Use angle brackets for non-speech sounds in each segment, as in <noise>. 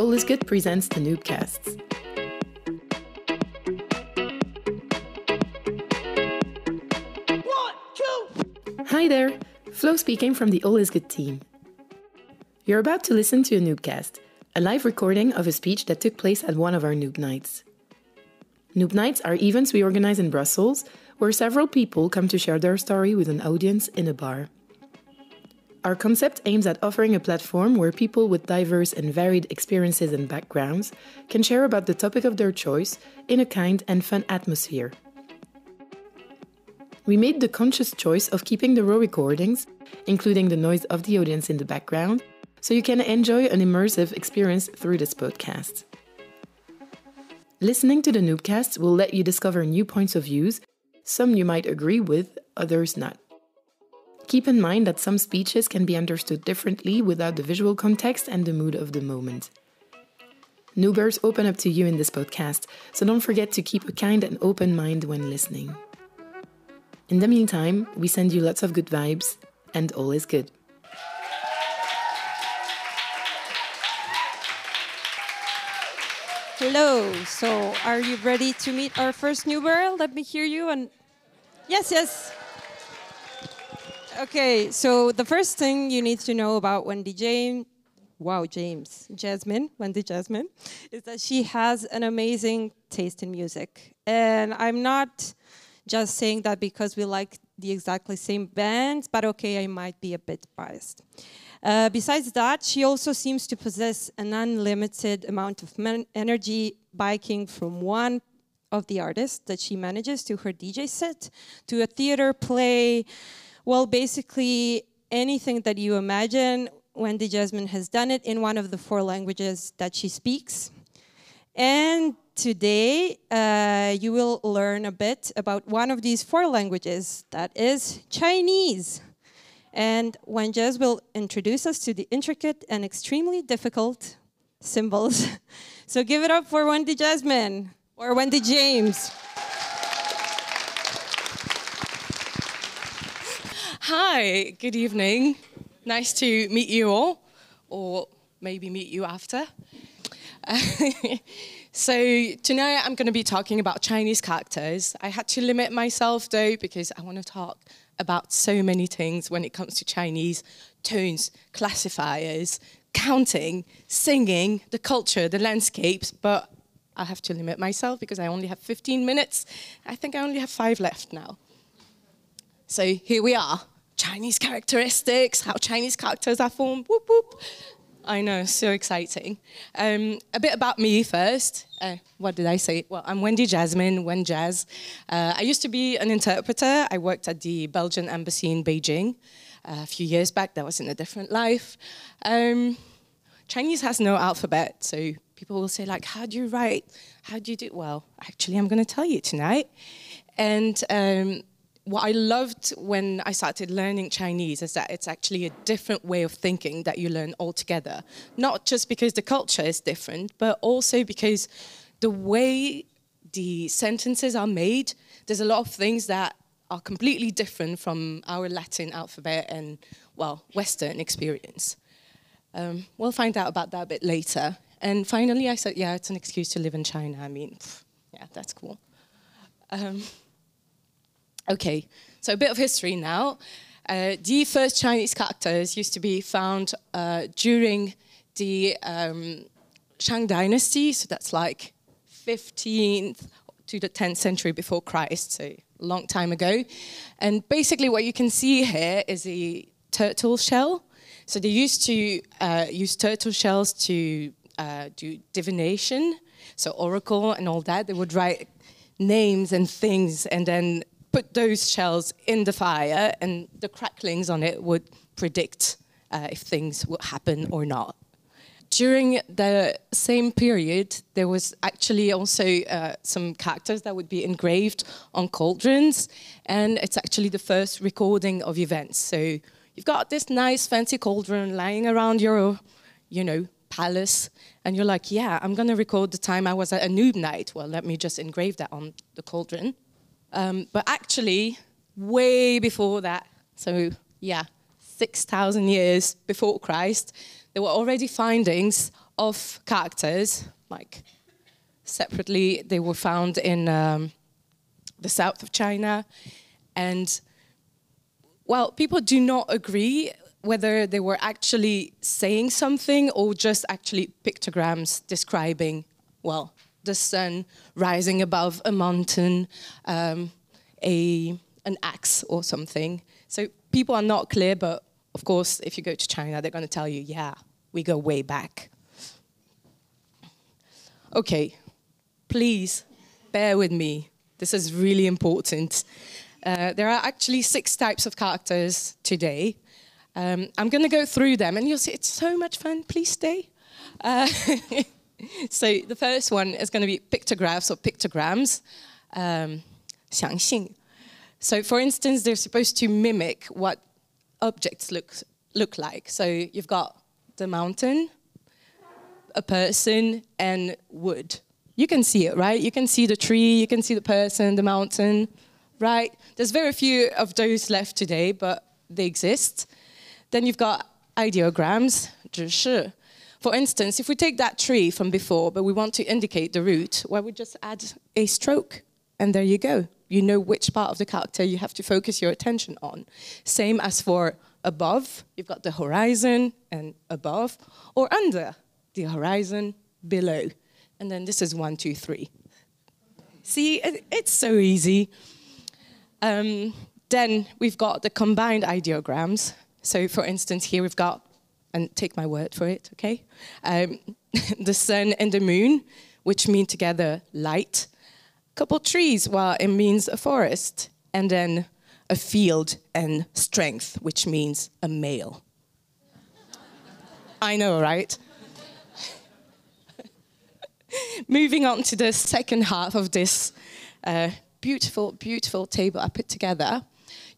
All is Good presents the Noobcasts. One, two. Hi there, Flo speaking from the All is Good team. You're about to listen to a Noobcast, a live recording of a speech that took place at one of our Noob Nights. Noob Nights are events we organize in Brussels where several people come to share their story with an audience in a bar. Our concept aims at offering a platform where people with diverse and varied experiences and backgrounds can share about the topic of their choice in a kind and fun atmosphere. We made the conscious choice of keeping the raw recordings, including the noise of the audience in the background, so you can enjoy an immersive experience through this podcast. Listening to the Noobcast will let you discover new points of views, some you might agree with, others not. Keep in mind that some speeches can be understood differently without the visual context and the mood of the moment. Noobers open up to you in this podcast, so don't forget to keep a kind and open mind when listening. In the meantime, we send you lots of good vibes, and all is good. Hello. So, are you ready to meet our first new girl? Let me hear you. And yes, yes. Okay. So, the first thing you need to know about Wendy James, wow, James, Jasmine, Wendy Jasmine, is that she has an amazing taste in music. And I'm not just saying that because we like the exactly same bands, but okay, I might be a bit biased. Uh, besides that, she also seems to possess an unlimited amount of energy, biking from one of the artists that she manages to her DJ set, to a theater play. Well, basically, anything that you imagine, Wendy Jasmine has done it in one of the four languages that she speaks. And today, uh, you will learn a bit about one of these four languages that is Chinese. And Wen Jez will introduce us to the intricate and extremely difficult symbols. <laughs> so give it up for Wendy Jasmine or Wendy James. Hi, good evening. Nice to meet you all, or maybe meet you after. <laughs> so tonight I'm going to be talking about Chinese characters. I had to limit myself though because I want to talk about so many things when it comes to Chinese tones, classifiers, counting, singing, the culture, the landscapes, but I have to limit myself because I only have 15 minutes. I think I only have five left now. So here we are. Chinese characteristics, how Chinese characters are formed. Whoop, whoop. I know, so exciting. Um, a bit about me first. Uh, what did I say? Well, I'm Wendy Jasmine, Wen Jazz. Uh, I used to be an interpreter. I worked at the Belgian embassy in Beijing uh, a few years back. That was in a different life. Um, Chinese has no alphabet, so people will say like, "How do you write? How do you do?" Well, actually, I'm going to tell you tonight. And um, what I loved when I started learning Chinese is that it's actually a different way of thinking that you learn altogether. Not just because the culture is different, but also because the way the sentences are made, there's a lot of things that are completely different from our Latin alphabet and, well, Western experience. Um, we'll find out about that a bit later. And finally, I said, yeah, it's an excuse to live in China. I mean, pff, yeah, that's cool. Um, Okay, so a bit of history now. Uh, the first Chinese characters used to be found uh, during the um, Shang Dynasty, so that's like 15th to the 10th century before Christ, so a long time ago. And basically, what you can see here is a turtle shell. So they used to uh, use turtle shells to uh, do divination, so oracle and all that. They would write names and things, and then put those shells in the fire, and the cracklings on it would predict uh, if things would happen or not. During the same period, there was actually also uh, some characters that would be engraved on cauldrons, and it's actually the first recording of events. So you've got this nice fancy cauldron lying around your, you know, palace, and you're like, yeah, I'm gonna record the time I was at a noob night. Well, let me just engrave that on the cauldron. Um, but actually, way before that, so yeah, 6,000 years before Christ, there were already findings of characters, like separately, they were found in um, the south of China. And, well, people do not agree whether they were actually saying something or just actually pictograms describing, well, the sun rising above a mountain, um, a, an axe or something. So people are not clear, but of course, if you go to China, they're going to tell you, yeah, we go way back. Okay, please bear with me. This is really important. Uh, there are actually six types of characters today. Um, I'm going to go through them, and you'll see it's so much fun. Please stay. Uh, <laughs> so the first one is going to be pictographs or pictograms. Um, 相信. So, for instance, they're supposed to mimic what objects look look like. So you've got the mountain, a person, and wood. You can see it, right? You can see the tree, you can see the person, the mountain, right? There's very few of those left today, but they exist. Then you've got ideograms, 只是. for instance, if we take that tree from before, but we want to indicate the root, well, we just add a stroke, and there you go. You know which part of the character you have to focus your attention on. Same as for above, you've got the horizon and above, or under the horizon, below. And then this is one, two, three. See, it's so easy. Um, then we've got the combined ideograms. So, for instance, here we've got, and take my word for it, okay? Um, <laughs> the sun and the moon, which mean together light. A couple trees, well, it means a forest. And then a field and strength, which means a male. I know, right? <laughs> Moving on to the second half of this uh, beautiful, beautiful table I put together,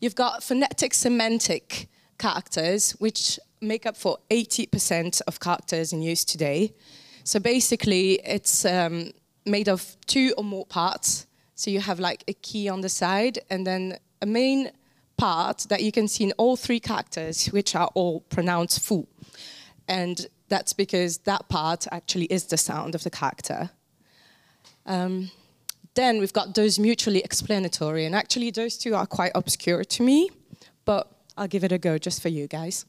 you've got phonetic semantic characters, which make up for 80% of characters in use today. So basically, it's um, made of two or more parts. So you have like a key on the side, and then a main part that you can see in all three characters, which are all pronounced fu. And that's because that part actually is the sound of the character. Um, then we've got those mutually explanatory, and actually those two are quite obscure to me, but I'll give it a go just for you guys.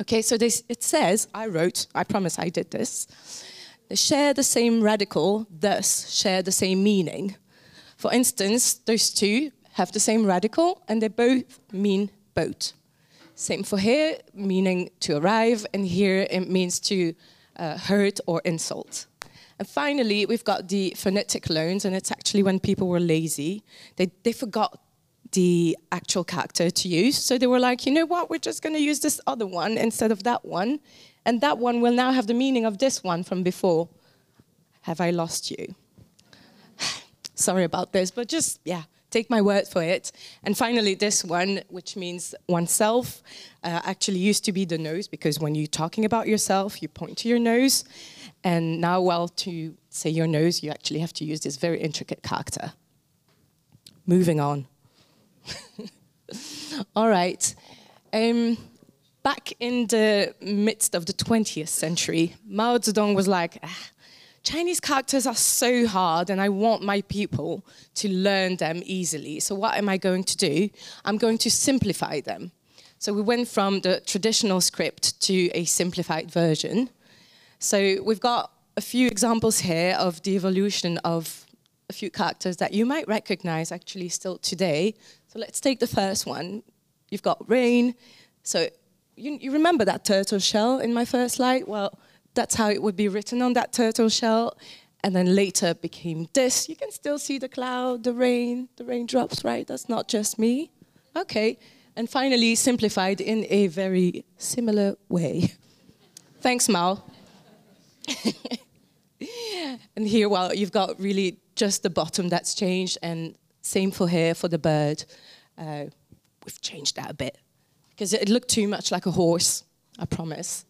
Okay, so this, it says, I wrote, I promise I did this, they share the same radical, thus share the same meaning. For instance, those two have the same radical and they both mean boat. Same for here, meaning to arrive, and here it means to uh, hurt or insult. And finally, we've got the phonetic loans, and it's actually when people were lazy, they, they forgot the actual character to use. So they were like, you know what, we're just going to use this other one instead of that one. And that one will now have the meaning of this one from before. Have I lost you? <sighs> Sorry about this, but just, yeah, take my word for it. And finally, this one, which means oneself, uh, actually used to be the nose, because when you're talking about yourself, you point to your nose. And now, well, to say your nose, you actually have to use this very intricate character. Moving on. <laughs> All right. Um, back in the midst of the 20th century, Mao Zedong was like, ah, Chinese characters are so hard and I want my people to learn them easily. So what am I going to do? I'm going to simplify them. So we went from the traditional script to a simplified version. So we've got a few examples here of the evolution of a few characters that you might recognize actually still today. So let's take the first one. You've got rain. So you, you remember that turtle shell in my first slide? Well, that's how it would be written on that turtle shell. And then later became this. You can still see the cloud, the rain, the raindrops, right? That's not just me. Okay. And finally, simplified in a very similar way. <laughs> Thanks, Mao. <laughs> and here, well, you've got really just the bottom that's changed, and same for here for the bird. Uh, we've changed that a bit because it looked too much like a horse, I promise.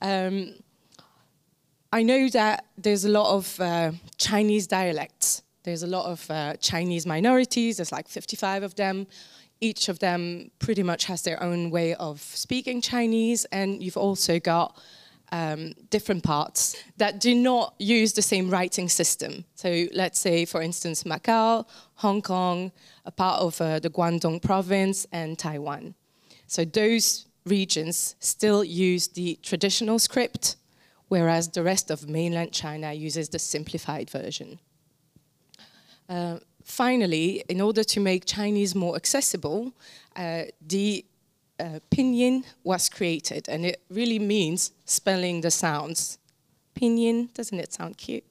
Um, I know that there's a lot of uh, Chinese dialects. There's a lot of uh, Chinese minorities. There's like 55 of them. each of them pretty much has their own way of speaking Chinese, and you've also got um, different parts that do not use the same writing system. So let's say, for instance, Macau, Hong Kong, a part of uh, the Guangdong province, and Taiwan. So those regions still use the traditional script, whereas the rest of mainland China uses the simplified version. Uh, finally, in order to make Chinese more accessible, uh, the uh, pinyin was created, and it really means spelling the sounds. Pinyin, doesn't it sound cute?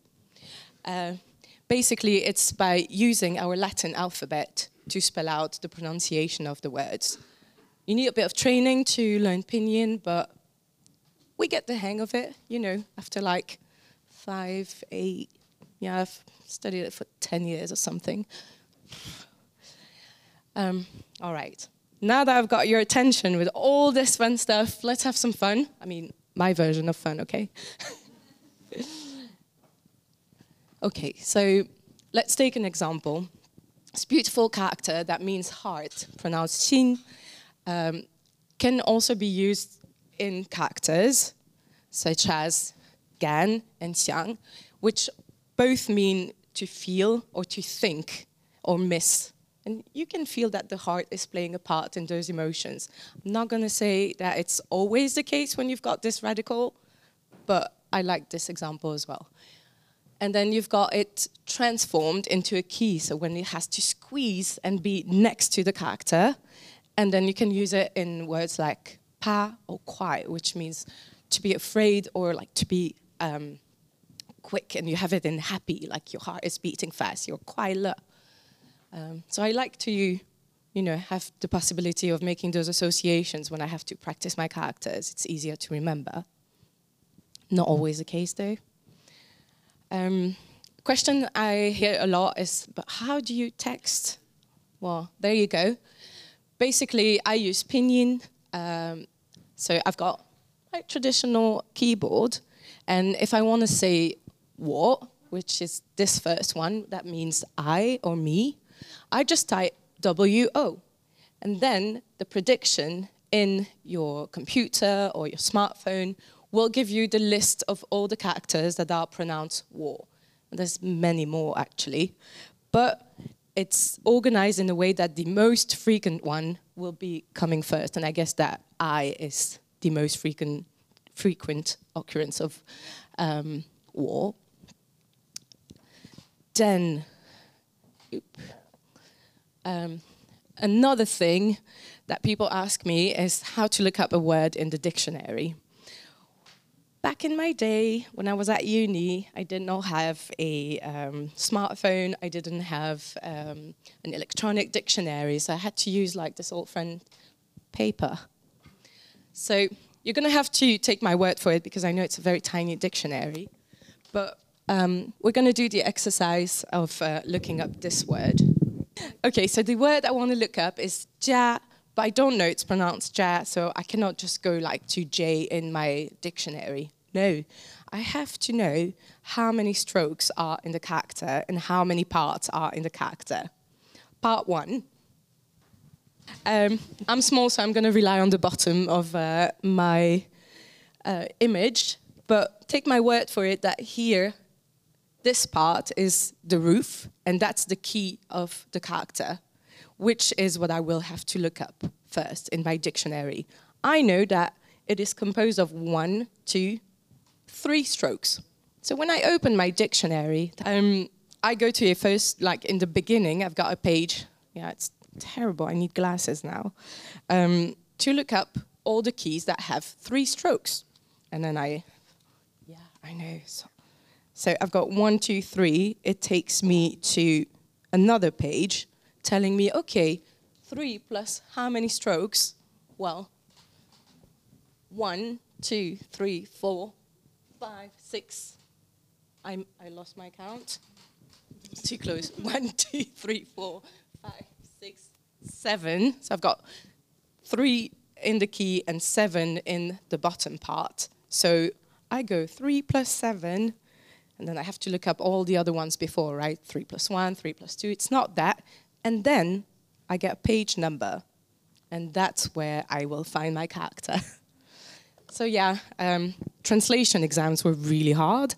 Uh, basically, it's by using our Latin alphabet to spell out the pronunciation of the words. You need a bit of training to learn pinyin, but we get the hang of it, you know, after like five, eight, yeah, I've studied it for 10 years or something. Um, all right. Now that I've got your attention with all this fun stuff, let's have some fun. I mean, my version of fun, okay? <laughs> okay, so let's take an example. This beautiful character that means heart, pronounced xin, um, can also be used in characters such as gan and xiang, which both mean to feel or to think or miss. And you can feel that the heart is playing a part in those emotions. I'm not going to say that it's always the case when you've got this radical, but I like this example as well. And then you've got it transformed into a key, so when it has to squeeze and be next to the character, and then you can use it in words like pa or kwai, which means to be afraid or like to be um, quick and you have it in happy, like your heart is beating fast, you're quite um, so I like to, you know, have the possibility of making those associations when I have to practice my characters. It's easier to remember. Not always the case though. Um, question I hear a lot is, but how do you text? Well, there you go. Basically, I use Pinyin. Um, so I've got my traditional keyboard, and if I want to say what, which is this first one, that means I or me, I just type WO. And then the prediction in your computer or your smartphone will give you the list of all the characters that are pronounced wo. There's many more actually, but it's organized in a way that the most frequent one will be coming first, and I guess that I is the most frequent frequent occurrence of um, wo. Then, um, another thing that people ask me is how to look up a word in the dictionary. Back in my day, when I was at uni, I did not have a um, smartphone. I didn't have um, an electronic dictionary, so I had to use like this old friend paper. So you're going to have to take my word for it because I know it's a very tiny dictionary. But um, we're going to do the exercise of uh, looking up this word. Okay, so the word I want to look up is jia, but I don't know it's pronounced jia, so I cannot just go like to J in my dictionary. No, I have to know how many strokes are in the character and how many parts are in the character. Part one. Um, I'm small, so I'm going to rely on the bottom of uh, my uh, image, but take my word for it that here this part is the roof, and that's the key of the character, which is what I will have to look up first in my dictionary. I know that it is composed of one, two, three strokes. So when I open my dictionary, um, I go to a first, like in the beginning, I've got a page. Yeah, it's terrible. I need glasses now. Um, to look up all the keys that have three strokes. And then I, yeah, I know. So so I've got one, two, three. It takes me to another page telling me, okay, three plus how many strokes? Well, one, two, three, four, five, six. I'm, I lost my count. Too close. <laughs> One, two, three, four, five, six, seven. So I've got three in the key and seven in the bottom part. So I go three plus seven and then I have to look up all the other ones before, right? Three plus one, three plus two. It's not that. And then I get a page number, and that's where I will find my character. <laughs> so yeah, um, translation exams were really hard.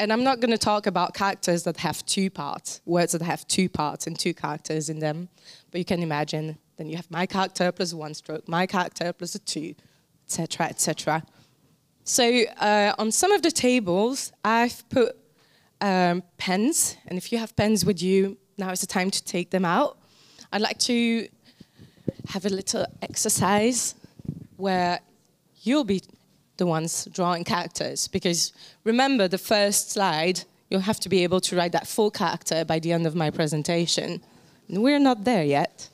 And I'm not going to talk about characters that have two parts, words that have two parts and two characters in them. But you can imagine, then you have my character plus one stroke, my character plus a two, etc., etc. So uh, on some of the tables, I've put um, pens, and if you have pens with you, now is the time to take them out. I'd like to have a little exercise where you'll be the ones drawing characters. Because remember, the first slide, you'll have to be able to write that full character by the end of my presentation. And we're not there yet.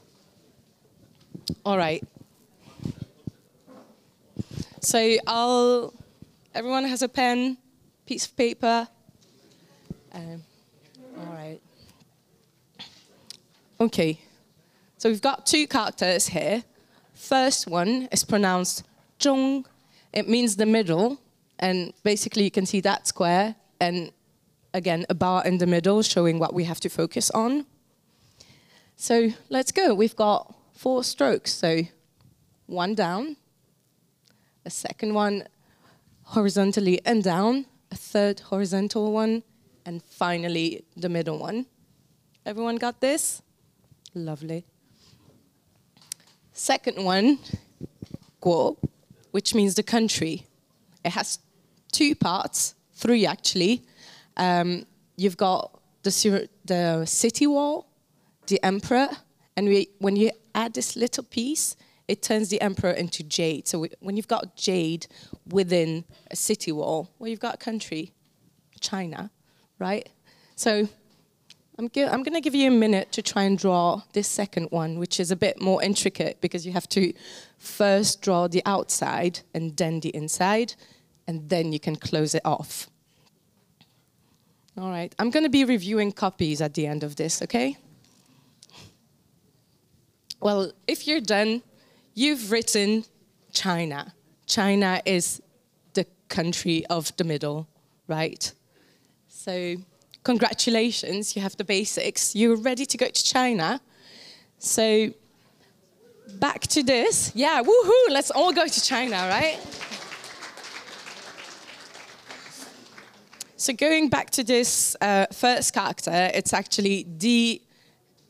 All right. So I'll, everyone has a pen, piece of paper. Um, all right. Okay. So we've got two characters here. First one is pronounced zhong. It means the middle, and basically you can see that square, and again, a bar in the middle showing what we have to focus on. So let's go. We've got four strokes. So one down, a second one horizontally and down, a third horizontal one, and finally the middle one. Everyone got this? Lovely. Second one, guo, which means the country. It has two parts, three actually. Um, you've got the, the city wall, the emperor, and we, when you add this little piece, it turns the emperor into jade. So we, when you've got jade within a city wall, well, you've got a country, China, right? So I'm, I'm going to give you a minute to try and draw this second one, which is a bit more intricate because you have to first draw the outside and then the inside, and then you can close it off. All right, I'm going to be reviewing copies at the end of this, okay? Well, if you're done, you've written China. China is the country of the middle, right? So congratulations, you have the basics. You're ready to go to China. So back to this. Yeah, woohoo, let's all go to China, right? So going back to this uh, first character, it's actually the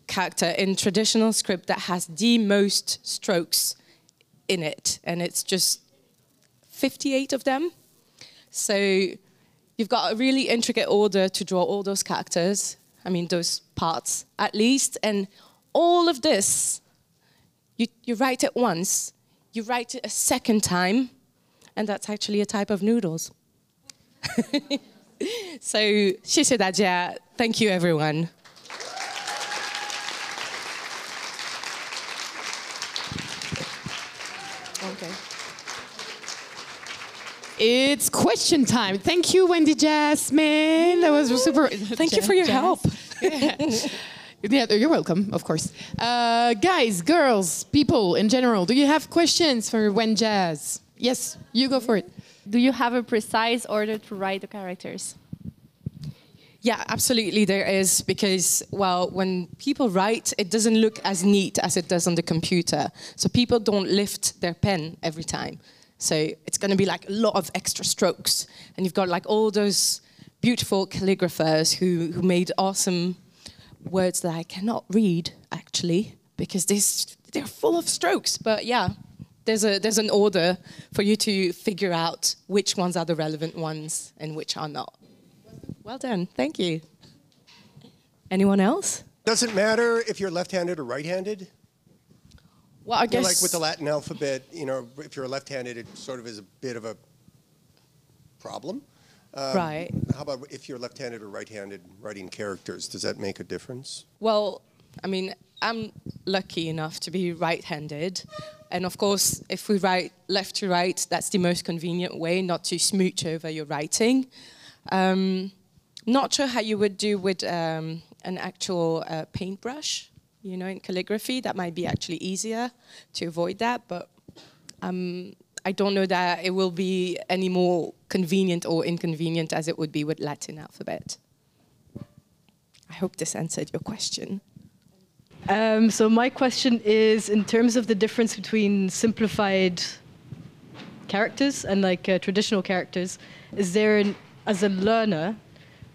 character in traditional script that has the most strokes in it, and it's just 58 of them. So you've got a really intricate order to draw all those characters, I mean, those parts at least, and all of this, you, you write it once, you write it a second time, and that's actually a type of noodles. <laughs> so, <laughs> 谢谢大家. Thank you, everyone. It's question time. Thank you, Wendy Jasmine. That was super. Thank you for your help. <laughs> yeah, you're welcome, of course. Uh, guys, girls, people in general, do you have questions for Wen Jazz? Yes, you go for it. Do you have a precise order to write the characters? Yeah, absolutely there is because well, when people write, it doesn't look as neat as it does on the computer. So people don't lift their pen every time. So it's going to be like a lot of extra strokes, and you've got like all those beautiful calligraphers who who made awesome words that I cannot read actually because this they're full of strokes. But yeah, there's a there's an order for you to figure out which ones are the relevant ones and which are not. Well done. Thank you. Anyone else? Does it matter if you're left-handed or right-handed? Well, I guess like with the Latin alphabet, you know, if you're left-handed, it sort of is a bit of a problem. Um, right. How about if you're left-handed or right-handed writing characters? Does that make a difference? Well, I mean, I'm lucky enough to be right-handed, and of course, if we write left to right, that's the most convenient way not to smooch over your writing. Um, not sure how you would do with um, an actual uh, paintbrush, you know, in calligraphy. That might be actually easier to avoid that, but um, I don't know that it will be any more convenient or inconvenient as it would be with Latin alphabet. I hope this answered your question. Um, so my question is, in terms of the difference between simplified characters and like uh, traditional characters, is there, an, as a learner,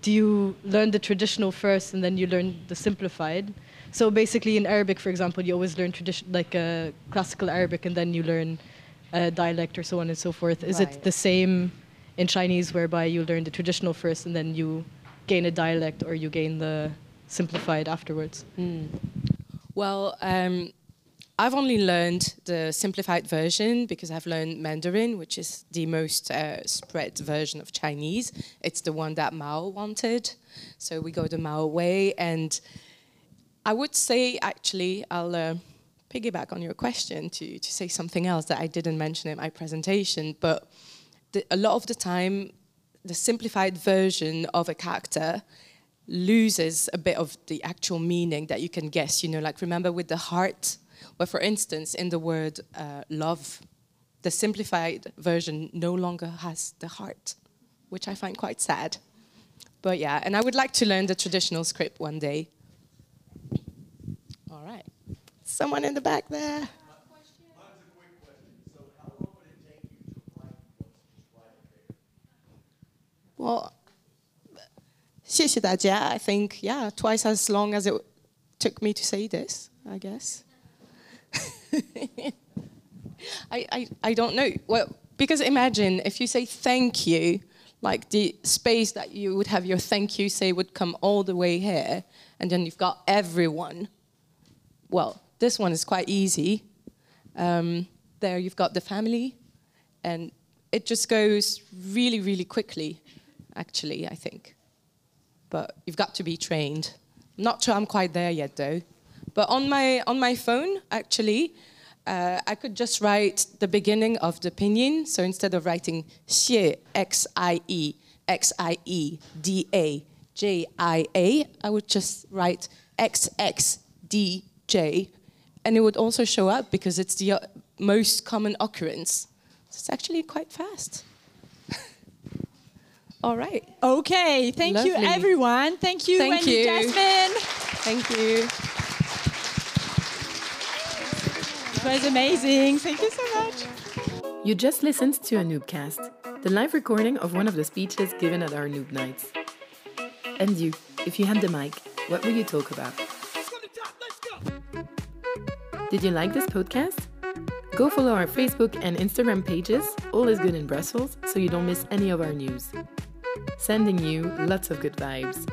do you learn the traditional first and then you learn the simplified? So basically, in Arabic, for example, you always learn tradition, like uh, classical Arabic, and then you learn uh, dialect or so on and so forth. Is Right. it the same in Chinese, whereby you learn the traditional first and then you gain a dialect, or you gain the simplified afterwards? Well, um, I've only learned the simplified version because I've learned Mandarin, which is the most uh, spread version of Chinese. It's the one that Mao wanted. So we go the Mao way. And I would say, actually, I'll uh, piggyback on your question to, to say something else that I didn't mention in my presentation. But the, a lot of the time, the simplified version of a character loses a bit of the actual meaning that you can guess. You know, like remember with the heart, where for instance, in the word uh, love, the simplified version no longer has the heart, which I find quite sad. But yeah, and I would like to learn the traditional script one day. All right. Someone in the back there. Well, 谢谢大家. I think, yeah, twice as long as it took me to say this, I guess. <laughs> I, I, I don't know. Well, because imagine if you say thank you, like the space that you would have your thank you say would come all the way here, and then you've got everyone. Well, this one is quite easy. Um, there you've got the family, and it just goes really, really quickly, actually, I think. But you've got to be trained. Not sure I'm quite there yet, though. But on my, on my phone, actually, uh, I could just write the beginning of the pinyin. So instead of writing xie, X-I-E, X-I-E, D-A, J-I-A, I would just write X-X-D-J. And it would also show up because it's the uh, most common occurrence. So it's actually quite fast. <laughs> All right. Okay, thank you everyone. Thank you, Thank Wendy you. Jasmine. Thank you. It was amazing. Thank you so much. You just listened to a Noobcast, the live recording of one of the speeches given at our Noob Nights. And you, if you had the mic, what would you talk about? Did you like this podcast? Go follow our Facebook and Instagram pages, All is Good in Brussels, so you don't miss any of our news. Sending you lots of good vibes.